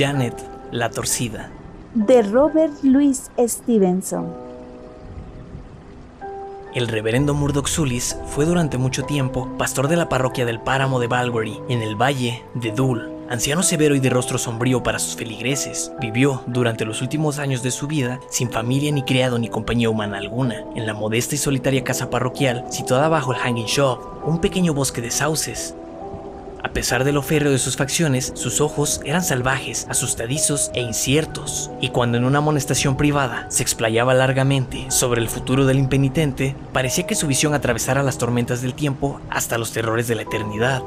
Janet la Torcida. De Robert Louis Stevenson. El reverendo Murdoch Sulis fue durante mucho tiempo pastor de la parroquia del páramo de Balbury, en el valle de Dul. Anciano severo y de rostro sombrío para sus feligreses, vivió durante los últimos años de su vida sin familia ni criado ni compañía humana alguna, en la modesta y solitaria casa parroquial situada bajo el Hanging Shop, un pequeño bosque de sauces, a pesar de lo férreo de sus facciones, sus ojos eran salvajes, asustadizos e inciertos, y cuando en una amonestación privada se explayaba largamente sobre el futuro del impenitente, parecía que su visión atravesara las tormentas del tiempo hasta los terrores de la eternidad.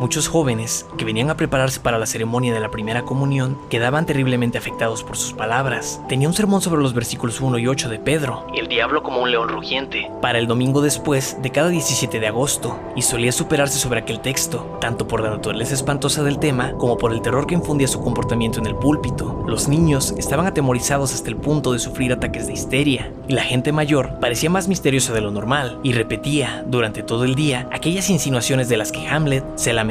Muchos jóvenes que venían a prepararse para la ceremonia de la primera comunión quedaban terriblemente afectados por sus palabras. Tenía un sermón sobre los versículos 1 y 8 de Pedro, el diablo como un león rugiente, para el domingo después de cada 17 de agosto, y solía superarse sobre aquel texto, tanto por la naturaleza espantosa del tema como por el terror que infundía su comportamiento en el púlpito. Los niños estaban atemorizados hasta el punto de sufrir ataques de histeria, y la gente mayor parecía más misteriosa de lo normal, y repetía durante todo el día aquellas insinuaciones de las que Hamlet se lamentaba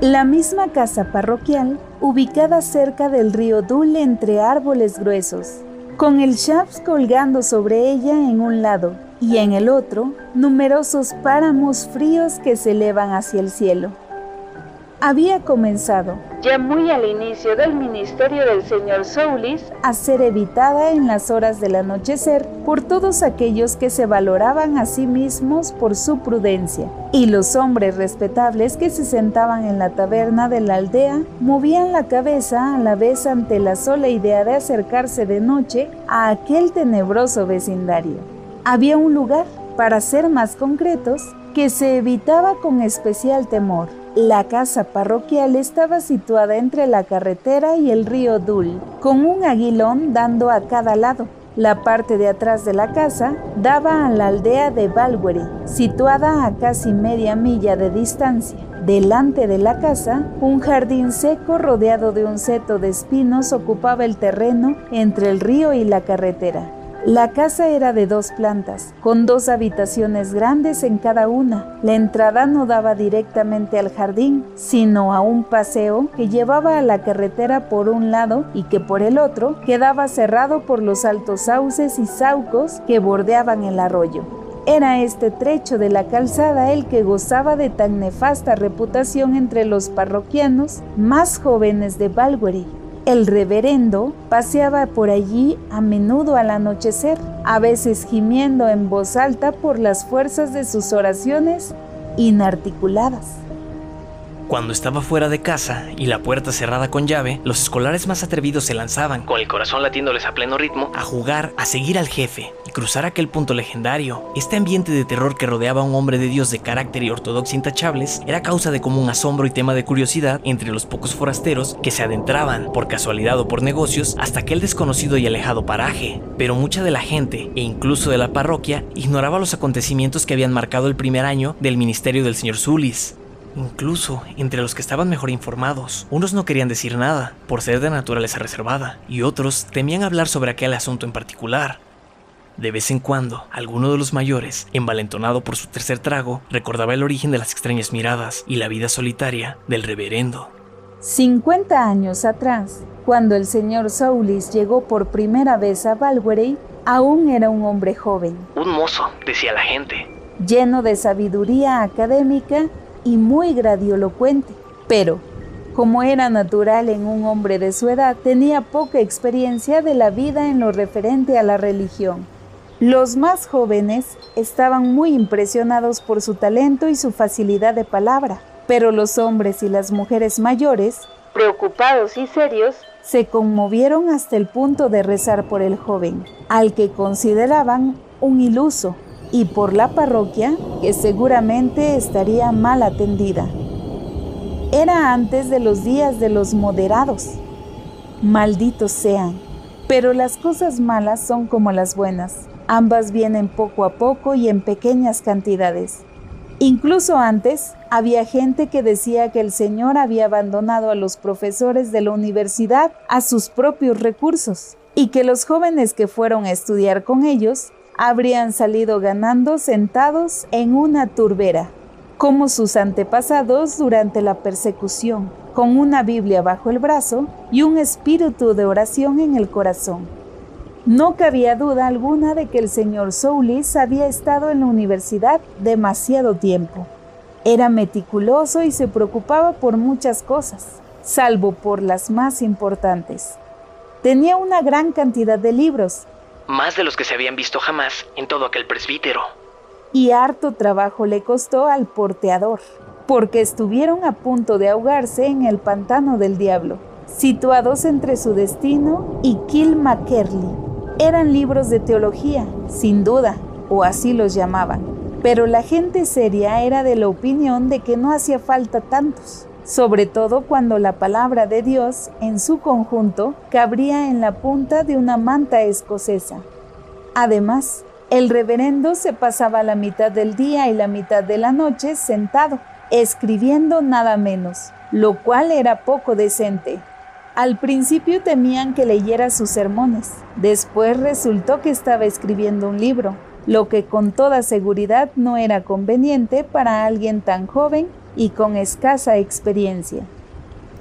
la misma casa parroquial, ubicada cerca del río Dule entre árboles gruesos, con el Shaps colgando sobre ella en un lado y en el otro, numerosos páramos fríos que se elevan hacia el cielo había comenzado, ya muy al inicio del ministerio del señor Soulis, a ser evitada en las horas del anochecer por todos aquellos que se valoraban a sí mismos por su prudencia, y los hombres respetables que se sentaban en la taberna de la aldea movían la cabeza a la vez ante la sola idea de acercarse de noche a aquel tenebroso vecindario. Había un lugar, para ser más concretos, que se evitaba con especial temor la casa parroquial estaba situada entre la carretera y el río Dul, con un aguilón dando a cada lado. La parte de atrás de la casa daba a la aldea de Balwery, situada a casi media milla de distancia. Delante de la casa, un jardín seco rodeado de un seto de espinos ocupaba el terreno entre el río y la carretera. La casa era de dos plantas, con dos habitaciones grandes en cada una. La entrada no daba directamente al jardín, sino a un paseo que llevaba a la carretera por un lado y que por el otro quedaba cerrado por los altos sauces y saucos que bordeaban el arroyo. Era este trecho de la calzada el que gozaba de tan nefasta reputación entre los parroquianos más jóvenes de Balwery. El reverendo paseaba por allí a menudo al anochecer, a veces gimiendo en voz alta por las fuerzas de sus oraciones inarticuladas. Cuando estaba fuera de casa y la puerta cerrada con llave, los escolares más atrevidos se lanzaban, con el corazón latiéndoles a pleno ritmo, a jugar, a seguir al jefe y cruzar aquel punto legendario. Este ambiente de terror que rodeaba a un hombre de Dios de carácter y ortodoxia intachables era causa de común asombro y tema de curiosidad entre los pocos forasteros que se adentraban, por casualidad o por negocios, hasta aquel desconocido y alejado paraje. Pero mucha de la gente, e incluso de la parroquia, ignoraba los acontecimientos que habían marcado el primer año del ministerio del señor Zulis. Incluso entre los que estaban mejor informados, unos no querían decir nada, por ser de naturaleza reservada, y otros temían hablar sobre aquel asunto en particular. De vez en cuando, alguno de los mayores, envalentonado por su tercer trago, recordaba el origen de las extrañas miradas y la vida solitaria del reverendo. 50 años atrás, cuando el señor Saulis llegó por primera vez a Balwery, aún era un hombre joven. Un mozo, decía la gente. Lleno de sabiduría académica y muy gradiolocuente, pero, como era natural en un hombre de su edad, tenía poca experiencia de la vida en lo referente a la religión. Los más jóvenes estaban muy impresionados por su talento y su facilidad de palabra, pero los hombres y las mujeres mayores, preocupados y serios, se conmovieron hasta el punto de rezar por el joven, al que consideraban un iluso, y por la parroquia, que seguramente estaría mal atendida. Era antes de los días de los moderados. Malditos sean. Pero las cosas malas son como las buenas. Ambas vienen poco a poco y en pequeñas cantidades. Incluso antes, había gente que decía que el Señor había abandonado a los profesores de la universidad a sus propios recursos y que los jóvenes que fueron a estudiar con ellos habrían salido ganando sentados en una turbera, como sus antepasados durante la persecución, con una Biblia bajo el brazo y un espíritu de oración en el corazón. No cabía duda alguna de que el señor Soulis había estado en la universidad demasiado tiempo. Era meticuloso y se preocupaba por muchas cosas, salvo por las más importantes. Tenía una gran cantidad de libros. Más de los que se habían visto jamás en todo aquel presbítero. Y harto trabajo le costó al porteador, porque estuvieron a punto de ahogarse en el pantano del diablo, situados entre su destino y Kilmakerley. Eran libros de teología, sin duda, o así los llamaban, pero la gente seria era de la opinión de que no hacía falta tantos sobre todo cuando la palabra de Dios en su conjunto cabría en la punta de una manta escocesa. Además, el reverendo se pasaba la mitad del día y la mitad de la noche sentado, escribiendo nada menos, lo cual era poco decente. Al principio temían que leyera sus sermones, después resultó que estaba escribiendo un libro, lo que con toda seguridad no era conveniente para alguien tan joven y con escasa experiencia.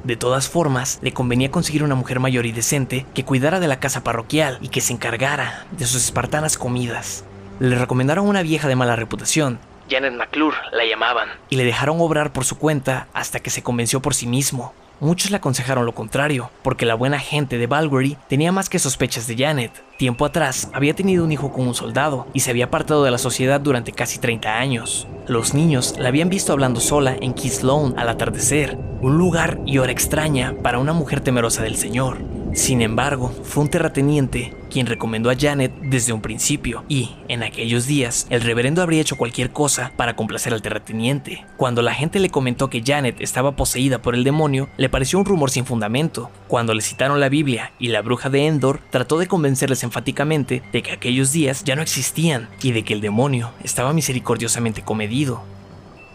De todas formas, le convenía conseguir una mujer mayor y decente que cuidara de la casa parroquial y que se encargara de sus espartanas comidas. Le recomendaron una vieja de mala reputación, Janet McClure la llamaban, y le dejaron obrar por su cuenta hasta que se convenció por sí mismo. Muchos le aconsejaron lo contrario, porque la buena gente de Balbury tenía más que sospechas de Janet. Tiempo atrás había tenido un hijo con un soldado y se había apartado de la sociedad durante casi 30 años. Los niños la habían visto hablando sola en Sloan al atardecer, un lugar y hora extraña para una mujer temerosa del Señor. Sin embargo, fue un terrateniente quien recomendó a Janet desde un principio, y, en aquellos días, el reverendo habría hecho cualquier cosa para complacer al terrateniente. Cuando la gente le comentó que Janet estaba poseída por el demonio, le pareció un rumor sin fundamento. Cuando le citaron la Biblia y la bruja de Endor, trató de convencerles enfáticamente de que aquellos días ya no existían y de que el demonio estaba misericordiosamente comedido.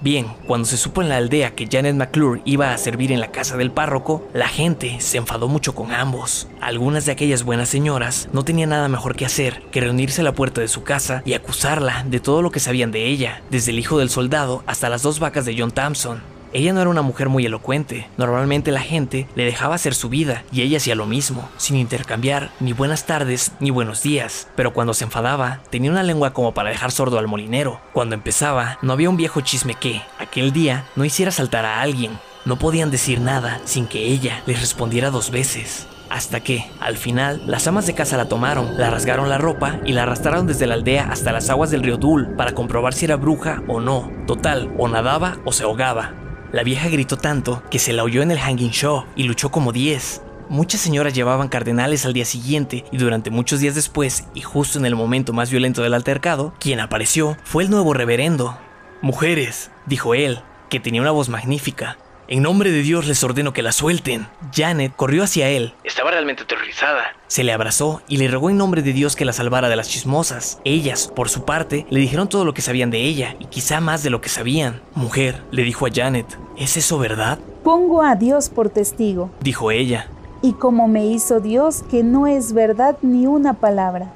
Bien, cuando se supo en la aldea que Janet McClure iba a servir en la casa del párroco, la gente se enfadó mucho con ambos. Algunas de aquellas buenas señoras no tenían nada mejor que hacer que reunirse a la puerta de su casa y acusarla de todo lo que sabían de ella, desde el hijo del soldado hasta las dos vacas de John Thompson. Ella no era una mujer muy elocuente. Normalmente la gente le dejaba hacer su vida y ella hacía lo mismo, sin intercambiar ni buenas tardes ni buenos días. Pero cuando se enfadaba, tenía una lengua como para dejar sordo al molinero. Cuando empezaba, no había un viejo chisme que, aquel día, no hiciera saltar a alguien. No podían decir nada sin que ella les respondiera dos veces. Hasta que, al final, las amas de casa la tomaron, la rasgaron la ropa y la arrastraron desde la aldea hasta las aguas del río Dul para comprobar si era bruja o no. Total, o nadaba o se ahogaba. La vieja gritó tanto que se la oyó en el hanging show y luchó como 10. Muchas señoras llevaban cardenales al día siguiente y durante muchos días después, y justo en el momento más violento del altercado, quien apareció fue el nuevo reverendo. Mujeres, dijo él, que tenía una voz magnífica, en nombre de Dios les ordeno que la suelten. Janet corrió hacia él. Estaba realmente aterrorizada. Se le abrazó y le rogó en nombre de Dios que la salvara de las chismosas. Ellas, por su parte, le dijeron todo lo que sabían de ella y quizá más de lo que sabían. Mujer, le dijo a Janet, ¿es eso verdad? Pongo a Dios por testigo, dijo ella. Y como me hizo Dios que no es verdad ni una palabra.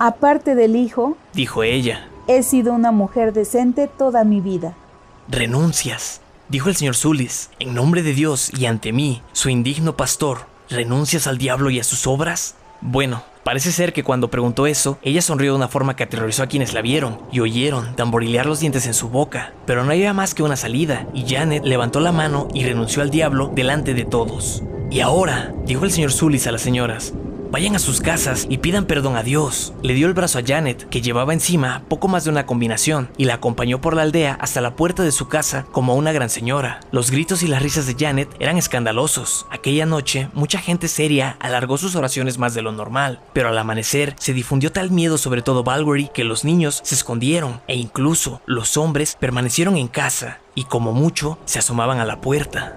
Aparte del hijo, dijo ella, he sido una mujer decente toda mi vida. Renuncias, Dijo el señor Zulis, en nombre de Dios y ante mí, su indigno pastor, ¿renuncias al diablo y a sus obras? Bueno, Parece ser que cuando preguntó eso, ella sonrió de una forma que aterrorizó a quienes la vieron y oyeron tamborilear los dientes en su boca. Pero no había más que una salida, y Janet levantó la mano y renunció al diablo delante de todos. Y ahora, dijo el señor Zulis a las señoras, Vayan a sus casas y pidan perdón a Dios. Le dio el brazo a Janet, que llevaba encima poco más de una combinación, y la acompañó por la aldea hasta la puerta de su casa como una gran señora. Los gritos y las risas de Janet eran escandalosos. Aquella noche, mucha gente seria alargó sus oraciones más de lo normal, pero al amanecer se difundió tal miedo sobre todo Balbury que los niños se escondieron e incluso los hombres permanecieron en casa y como mucho se asomaban a la puerta.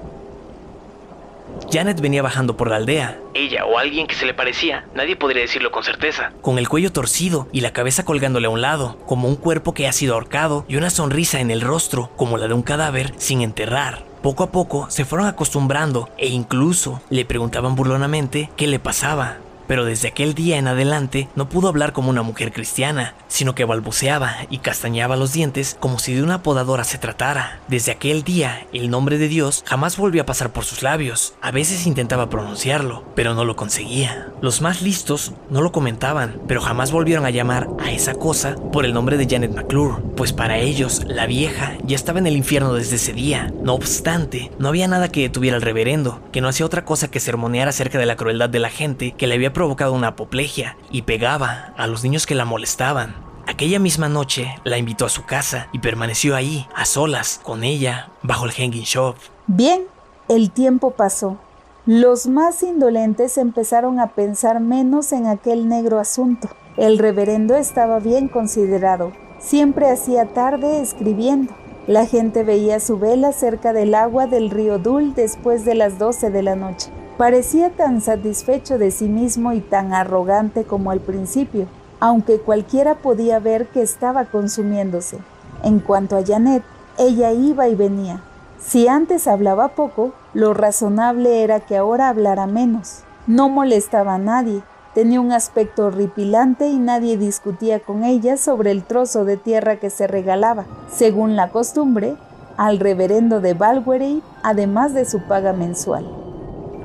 Janet venía bajando por la aldea. Ella o alguien que se le parecía, nadie podría decirlo con certeza. Con el cuello torcido y la cabeza colgándole a un lado, como un cuerpo que ha sido ahorcado y una sonrisa en el rostro, como la de un cadáver sin enterrar. Poco a poco se fueron acostumbrando e incluso le preguntaban burlonamente qué le pasaba. Pero desde aquel día en adelante no pudo hablar como una mujer cristiana, sino que balbuceaba y castañaba los dientes como si de una podadora se tratara. Desde aquel día, el nombre de Dios jamás volvió a pasar por sus labios. A veces intentaba pronunciarlo, pero no lo conseguía. Los más listos no lo comentaban, pero jamás volvieron a llamar a esa cosa por el nombre de Janet McClure, pues para ellos la vieja ya estaba en el infierno desde ese día. No obstante, no había nada que detuviera al reverendo, que no hacía otra cosa que sermonear acerca de la crueldad de la gente que le había provocado una apoplejia y pegaba a los niños que la molestaban. Aquella misma noche la invitó a su casa y permaneció ahí, a solas, con ella, bajo el hanging shop. Bien, el tiempo pasó. Los más indolentes empezaron a pensar menos en aquel negro asunto. El reverendo estaba bien considerado. Siempre hacía tarde escribiendo. La gente veía su vela cerca del agua del río Dul después de las 12 de la noche. Parecía tan satisfecho de sí mismo y tan arrogante como al principio, aunque cualquiera podía ver que estaba consumiéndose. En cuanto a Janet, ella iba y venía. Si antes hablaba poco, lo razonable era que ahora hablara menos. No molestaba a nadie, tenía un aspecto horripilante y nadie discutía con ella sobre el trozo de tierra que se regalaba, según la costumbre, al reverendo de Balwery, además de su paga mensual.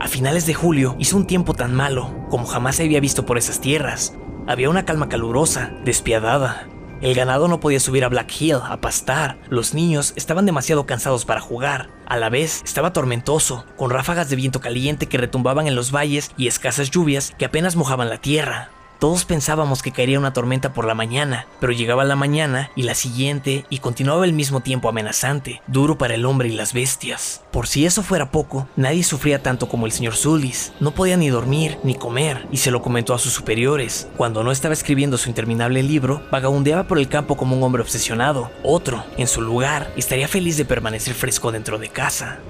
A finales de julio hizo un tiempo tan malo como jamás se había visto por esas tierras. Había una calma calurosa, despiadada, el ganado no podía subir a Black Hill a pastar, los niños estaban demasiado cansados para jugar, a la vez estaba tormentoso, con ráfagas de viento caliente que retumbaban en los valles y escasas lluvias que apenas mojaban la tierra. Todos pensábamos que caería una tormenta por la mañana, pero llegaba la mañana y la siguiente y continuaba el mismo tiempo amenazante, duro para el hombre y las bestias. Por si eso fuera poco, nadie sufría tanto como el señor Sulis. No podía ni dormir ni comer y se lo comentó a sus superiores. Cuando no estaba escribiendo su interminable libro, vagabundeaba por el campo como un hombre obsesionado. Otro, en su lugar, estaría feliz de permanecer fresco dentro de casa.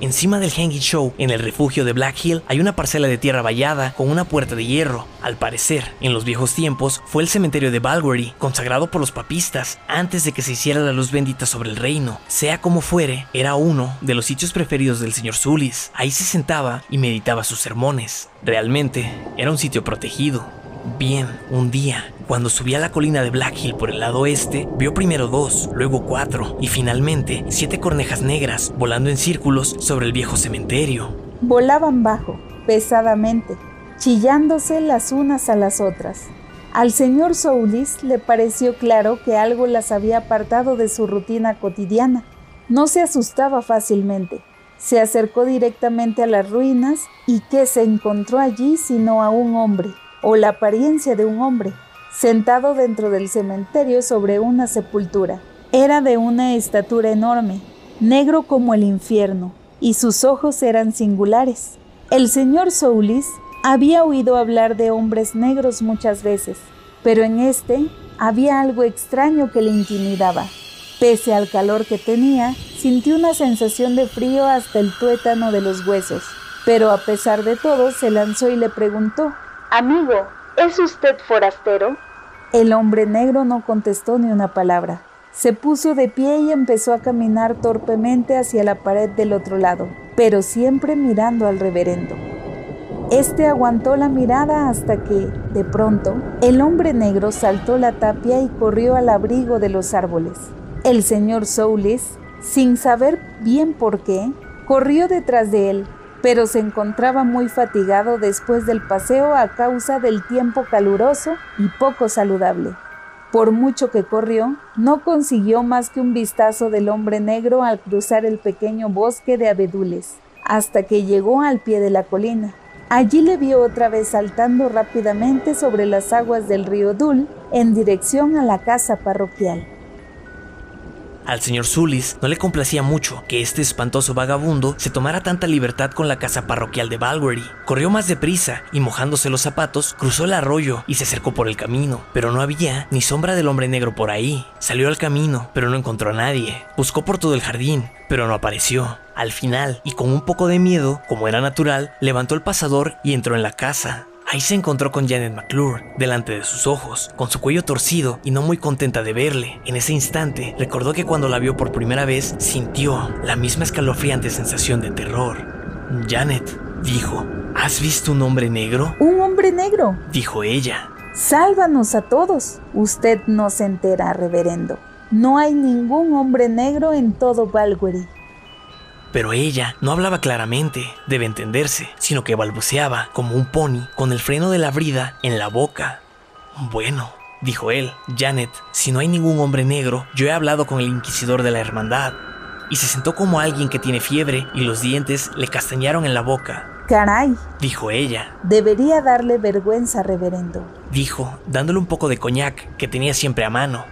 Encima del Hanging Show, en el refugio de Black Hill, hay una parcela de tierra vallada con una puerta de hierro. Al parecer, en los viejos tiempos, fue el cementerio de Balwery, consagrado por los papistas, antes de que se hiciera la luz bendita sobre el reino. Sea como fuere, era uno de los sitios preferidos del señor Sulis. Ahí se sentaba y meditaba sus sermones. Realmente, era un sitio protegido. Bien, un día, cuando subía a la colina de Black Hill por el lado oeste, vio primero dos, luego cuatro y finalmente siete cornejas negras volando en círculos sobre el viejo cementerio. Volaban bajo, pesadamente, chillándose las unas a las otras. Al señor Soulis le pareció claro que algo las había apartado de su rutina cotidiana. No se asustaba fácilmente. Se acercó directamente a las ruinas y ¿qué se encontró allí sino a un hombre, o la apariencia de un hombre, sentado dentro del cementerio sobre una sepultura. Era de una estatura enorme, negro como el infierno, y sus ojos eran singulares. El señor Soulis había oído hablar de hombres negros muchas veces, pero en este había algo extraño que le intimidaba. Pese al calor que tenía, sintió una sensación de frío hasta el tuétano de los huesos, pero a pesar de todo se lanzó y le preguntó, Amigo, ¿es usted forastero? El hombre negro no contestó ni una palabra. Se puso de pie y empezó a caminar torpemente hacia la pared del otro lado, pero siempre mirando al reverendo. Este aguantó la mirada hasta que, de pronto, el hombre negro saltó la tapia y corrió al abrigo de los árboles. El señor Soulis, sin saber bien por qué, corrió detrás de él, pero se encontraba muy fatigado después del paseo a causa del tiempo caluroso y poco saludable. Por mucho que corrió, no consiguió más que un vistazo del hombre negro al cruzar el pequeño bosque de abedules, hasta que llegó al pie de la colina. Allí le vio otra vez saltando rápidamente sobre las aguas del río Dul en dirección a la casa parroquial. Al señor Sulis no le complacía mucho que este espantoso vagabundo se tomara tanta libertad con la casa parroquial de Balwery. Corrió más deprisa y mojándose los zapatos, cruzó el arroyo y se acercó por el camino, pero no había ni sombra del hombre negro por ahí. Salió al camino, pero no encontró a nadie. Buscó por todo el jardín, pero no apareció. Al final, y con un poco de miedo, como era natural, levantó el pasador y entró en la casa. Ahí se encontró con Janet McClure, delante de sus ojos, con su cuello torcido y no muy contenta de verle. En ese instante, recordó que cuando la vio por primera vez, sintió la misma escalofriante sensación de terror. Janet, dijo, ¿has visto un hombre negro? ¿Un hombre negro! dijo ella. Sálvanos a todos. Usted no se entera, reverendo. No hay ningún hombre negro en todo Valgueri. Pero ella no hablaba claramente, debe entenderse, sino que balbuceaba como un pony con el freno de la brida en la boca. Bueno, dijo él, Janet, si no hay ningún hombre negro, yo he hablado con el inquisidor de la hermandad. Y se sentó como alguien que tiene fiebre y los dientes le castañaron en la boca. Caray, Dijo ella, debería darle vergüenza, reverendo. dijo, dándole un poco de coñac que tenía siempre a mano.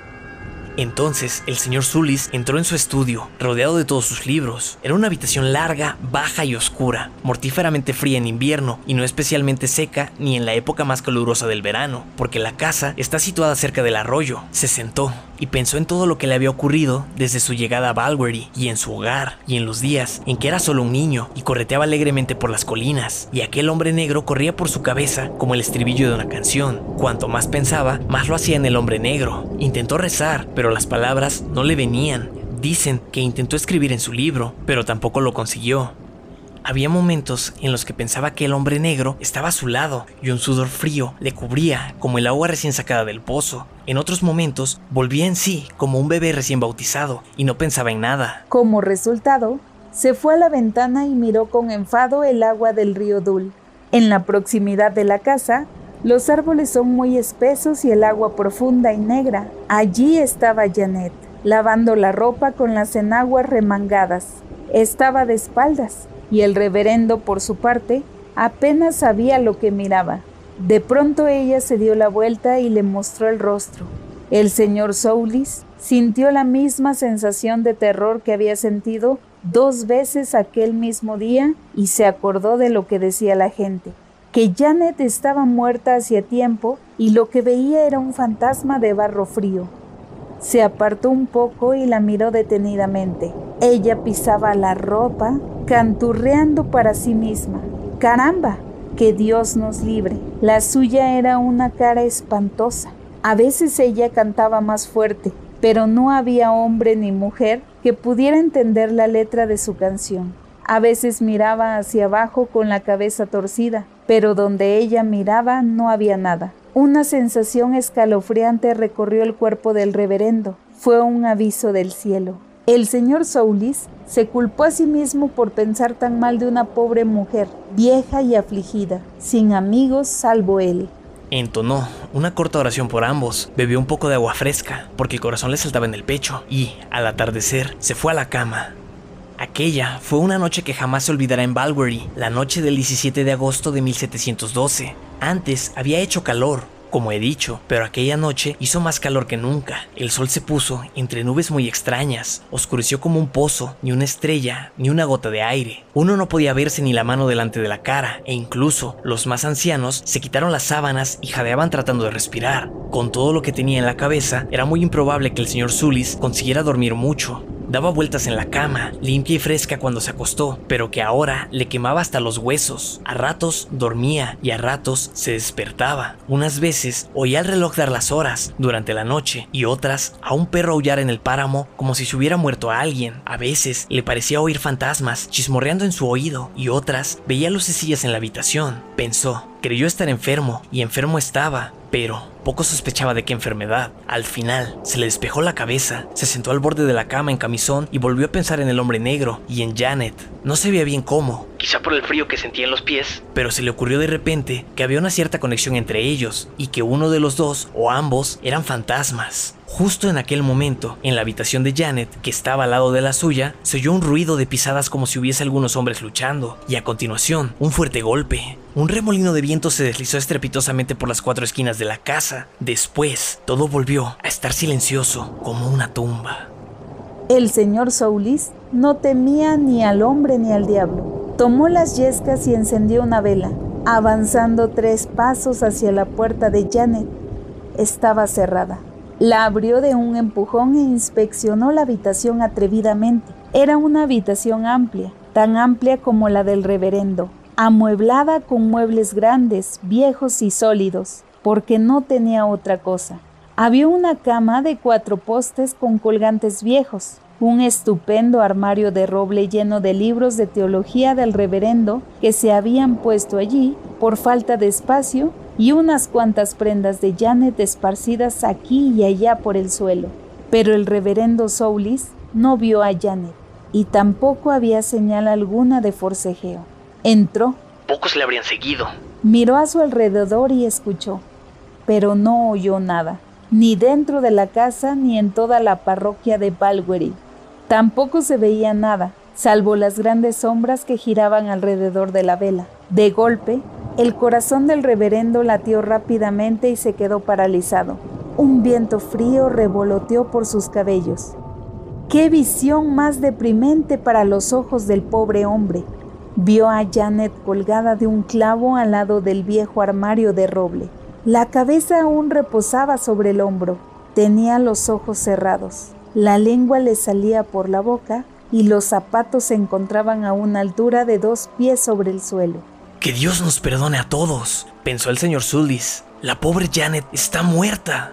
Entonces el señor Zulis entró en su estudio, rodeado de todos sus libros. Era una habitación larga, baja y oscura, mortíferamente fría en invierno y no especialmente seca ni en la época más calurosa del verano, porque la casa está situada cerca del arroyo. Se sentó y pensó en todo lo que le había ocurrido desde su llegada a Valbury y en su hogar y en los días en que era solo un niño y correteaba alegremente por las colinas y aquel hombre negro corría por su cabeza como el estribillo de una canción. Cuanto más pensaba, más lo hacía en el hombre negro. Intentó rezar, pero las palabras no le venían. Dicen que intentó escribir en su libro, pero tampoco lo consiguió. Había momentos en los que pensaba que el hombre negro estaba a su lado y un sudor frío le cubría como el agua recién sacada del pozo. En otros momentos volvía en sí como un bebé recién bautizado y no pensaba en nada. Como resultado, se fue a la ventana y miró con enfado el agua del río Dul. En la proximidad de la casa, los árboles son muy espesos y el agua profunda y negra. Allí estaba Janet, lavando la ropa con las enaguas remangadas. Estaba de espaldas y el reverendo, por su parte, apenas sabía lo que miraba. De pronto ella se dio la vuelta y le mostró el rostro. El señor Soulis sintió la misma sensación de terror que había sentido dos veces aquel mismo día y se acordó de lo que decía la gente, que Janet estaba muerta hacía tiempo y lo que veía era un fantasma de barro frío. Se apartó un poco y la miró detenidamente. Ella pisaba la ropa, canturreando para sí misma. ¡Caramba! Que Dios nos libre. La suya era una cara espantosa. A veces ella cantaba más fuerte, pero no había hombre ni mujer que pudiera entender la letra de su canción. A veces miraba hacia abajo con la cabeza torcida, pero donde ella miraba no había nada. Una sensación escalofriante recorrió el cuerpo del reverendo. Fue un aviso del cielo. El señor Soulis se culpó a sí mismo por pensar tan mal de una pobre mujer, vieja y afligida, sin amigos salvo él. Entonó una corta oración por ambos, bebió un poco de agua fresca, porque el corazón le saltaba en el pecho, y, al atardecer, se fue a la cama. Aquella fue una noche que jamás se olvidará en Balbury, la noche del 17 de agosto de 1712. Antes había hecho calor, como he dicho, pero aquella noche hizo más calor que nunca. El sol se puso entre nubes muy extrañas, oscureció como un pozo, ni una estrella, ni una gota de aire. Uno no podía verse ni la mano delante de la cara, e incluso los más ancianos se quitaron las sábanas y jadeaban tratando de respirar. Con todo lo que tenía en la cabeza, era muy improbable que el señor Zulis consiguiera dormir mucho. Daba vueltas en la cama, limpia y fresca cuando se acostó, pero que ahora le quemaba hasta los huesos. A ratos dormía y a ratos se despertaba. Unas veces oía el reloj dar las horas durante la noche y otras a un perro aullar en el páramo como si se hubiera muerto a alguien. A veces le parecía oír fantasmas chismorreando en su oído y otras veía lucecillas en la habitación. Pensó, creyó estar enfermo y enfermo estaba, pero poco sospechaba de qué enfermedad. Al final, se le despejó la cabeza, se sentó al borde de la cama en camisón y volvió a pensar en el hombre negro y en Janet. No sabía bien cómo, quizá por el frío que sentía en los pies, pero se le ocurrió de repente que había una cierta conexión entre ellos y que uno de los dos o ambos eran fantasmas. Justo en aquel momento, en la habitación de Janet, que estaba al lado de la suya, se oyó un ruido de pisadas como si hubiese algunos hombres luchando, y a continuación, un fuerte golpe. Un remolino de viento se deslizó estrepitosamente por las cuatro esquinas de la casa. Después, todo volvió a estar silencioso, como una tumba. El señor Soulis no temía ni al hombre ni al diablo. Tomó las yescas y encendió una vela, avanzando tres pasos hacia la puerta de Janet. Estaba cerrada. La abrió de un empujón e inspeccionó la habitación atrevidamente. Era una habitación amplia, tan amplia como la del reverendo, amueblada con muebles grandes, viejos y sólidos, porque no tenía otra cosa. Había una cama de cuatro postes con colgantes viejos, un estupendo armario de roble lleno de libros de teología del reverendo que se habían puesto allí por falta de espacio y unas cuantas prendas de Janet esparcidas aquí y allá por el suelo. Pero el reverendo Soulis no vio a Janet y tampoco había señal alguna de forcejeo. Entró. Pocos le habrían seguido. Miró a su alrededor y escuchó, pero no oyó nada, ni dentro de la casa ni en toda la parroquia de Balwery. Tampoco se veía nada, salvo las grandes sombras que giraban alrededor de la vela. De golpe, el corazón del reverendo latió rápidamente y se quedó paralizado. Un viento frío revoloteó por sus cabellos. ¡Qué visión más deprimente para los ojos del pobre hombre! Vio a Janet colgada de un clavo al lado del viejo armario de roble. La cabeza aún reposaba sobre el hombro. Tenía los ojos cerrados. La lengua le salía por la boca y los zapatos se encontraban a una altura de dos pies sobre el suelo. Que Dios nos perdone a todos, pensó el señor Sulis. La pobre Janet está muerta.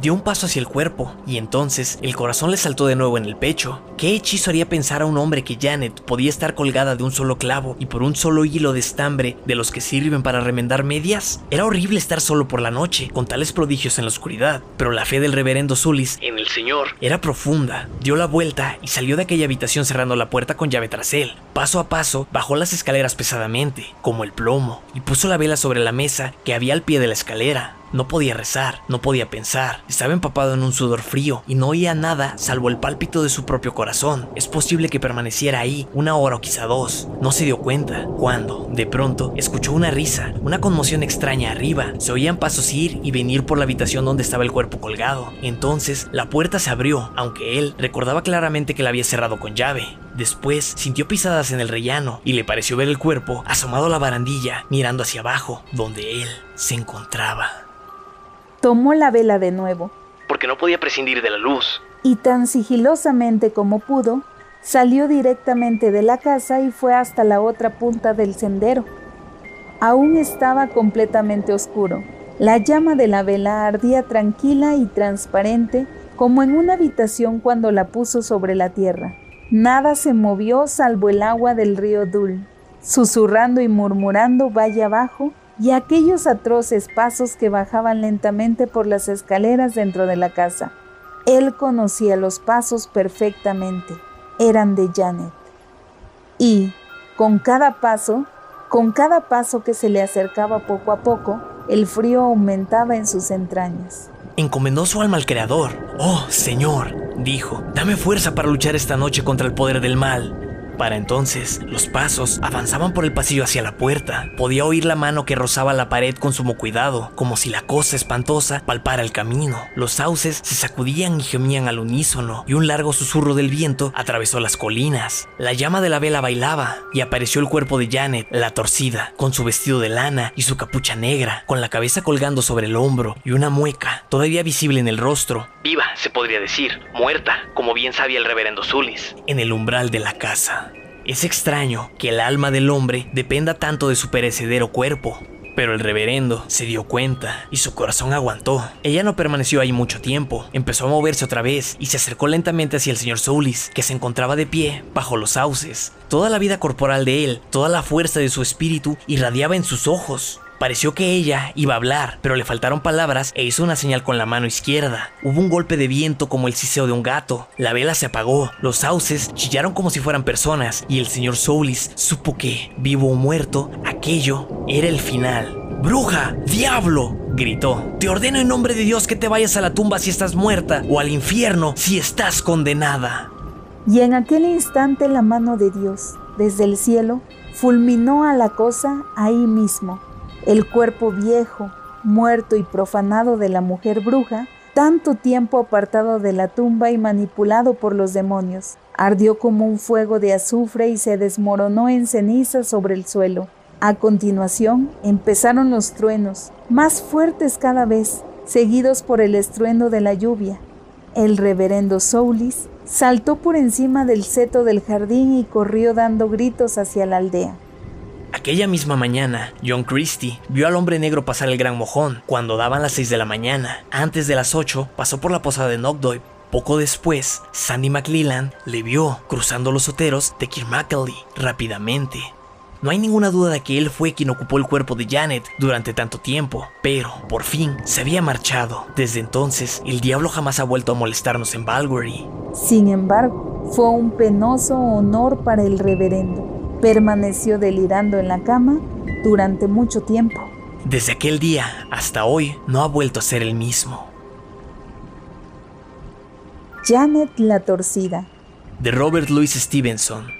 Dio un paso hacia el cuerpo y entonces el corazón le saltó de nuevo en el pecho. ¿Qué hechizo haría pensar a un hombre que Janet podía estar colgada de un solo clavo y por un solo hilo de estambre de los que sirven para remendar medias? Era horrible estar solo por la noche, con tales prodigios en la oscuridad, pero la fe del reverendo Sulis en el Señor era profunda. Dio la vuelta y salió de aquella habitación cerrando la puerta con llave tras él. Paso a paso, bajó las escaleras pesadamente, como el plomo, y puso la vela sobre la mesa que había al pie de la escalera. No podía rezar, no podía pensar, estaba empapado en un sudor frío y no oía nada salvo el pálpito de su propio corazón. Es posible que permaneciera ahí una hora o quizá dos. No se dio cuenta cuando, de pronto, escuchó una risa, una conmoción extraña arriba. Se oían pasos ir y venir por la habitación donde estaba el cuerpo colgado. Entonces, la puerta se abrió, aunque él recordaba claramente que la había cerrado con llave. Después sintió pisadas en el rellano y le pareció ver el cuerpo asomado a la barandilla, mirando hacia abajo, donde él se encontraba. Tomó la vela de nuevo. Porque no podía prescindir de la luz. Y tan sigilosamente como pudo, salió directamente de la casa y fue hasta la otra punta del sendero. Aún estaba completamente oscuro. La llama de la vela ardía tranquila y transparente como en una habitación cuando la puso sobre la tierra. Nada se movió salvo el agua del río Dul, susurrando y murmurando valle abajo y aquellos atroces pasos que bajaban lentamente por las escaleras dentro de la casa. Él conocía los pasos perfectamente, eran de Janet. Y, con cada paso, con cada paso que se le acercaba poco a poco, el frío aumentaba en sus entrañas. Encomendó su alma al Creador. Oh, Señor, dijo, dame fuerza para luchar esta noche contra el poder del mal. Para entonces, los pasos avanzaban por el pasillo hacia la puerta. Podía oír la mano que rozaba la pared con sumo cuidado, como si la cosa espantosa palpara el camino. Los sauces se sacudían y gemían al unísono, y un largo susurro del viento atravesó las colinas. La llama de la vela bailaba, y apareció el cuerpo de Janet, la torcida, con su vestido de lana y su capucha negra, con la cabeza colgando sobre el hombro y una mueca todavía visible en el rostro. Viva, se podría decir, muerta, como bien sabía el reverendo Zulis, en el umbral de la casa. Es extraño que el alma del hombre dependa tanto de su perecedero cuerpo, pero el reverendo se dio cuenta y su corazón aguantó. Ella no permaneció ahí mucho tiempo, empezó a moverse otra vez y se acercó lentamente hacia el señor Soulis, que se encontraba de pie bajo los sauces. Toda la vida corporal de él, toda la fuerza de su espíritu irradiaba en sus ojos. Pareció que ella iba a hablar, pero le faltaron palabras e hizo una señal con la mano izquierda. Hubo un golpe de viento como el siseo de un gato. La vela se apagó, los sauces chillaron como si fueran personas y el señor Soulis supo que, vivo o muerto, aquello era el final. ¡Bruja! ¡Diablo! gritó. Te ordeno en nombre de Dios que te vayas a la tumba si estás muerta o al infierno si estás condenada. Y en aquel instante la mano de Dios, desde el cielo, fulminó a la cosa ahí mismo el cuerpo viejo, muerto y profanado de la mujer bruja, tanto tiempo apartado de la tumba y manipulado por los demonios, ardió como un fuego de azufre y se desmoronó en cenizas sobre el suelo. A continuación empezaron los truenos, más fuertes cada vez, seguidos por el estruendo de la lluvia. El reverendo Soulis saltó por encima del seto del jardín y corrió dando gritos hacia la aldea. Aquella misma mañana, John Christie vio al hombre negro pasar el gran mojón cuando daban las 6 de la mañana. Antes de las 8 pasó por la posada de Knockdoy. Poco después, Sandy McLellan le vio cruzando los oteros de Kirkmakelly rápidamente. No hay ninguna duda de que él fue quien ocupó el cuerpo de Janet durante tanto tiempo, pero por fin se había marchado. Desde entonces, el diablo jamás ha vuelto a molestarnos en Valguery. Sin embargo, fue un penoso honor para el reverendo. Permaneció delirando en la cama durante mucho tiempo. Desde aquel día hasta hoy no ha vuelto a ser el mismo. Janet la torcida. De Robert Louis Stevenson.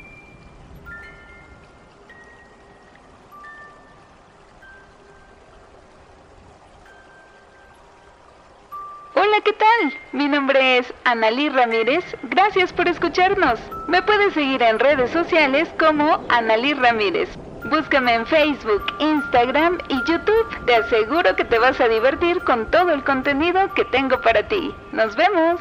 Hola, ¿qué tal? Mi nombre es Analí Ramírez. Gracias por escucharnos. Me puedes seguir en redes sociales como Analí Ramírez. Búscame en Facebook, Instagram y YouTube. Te aseguro que te vas a divertir con todo el contenido que tengo para ti. Nos vemos.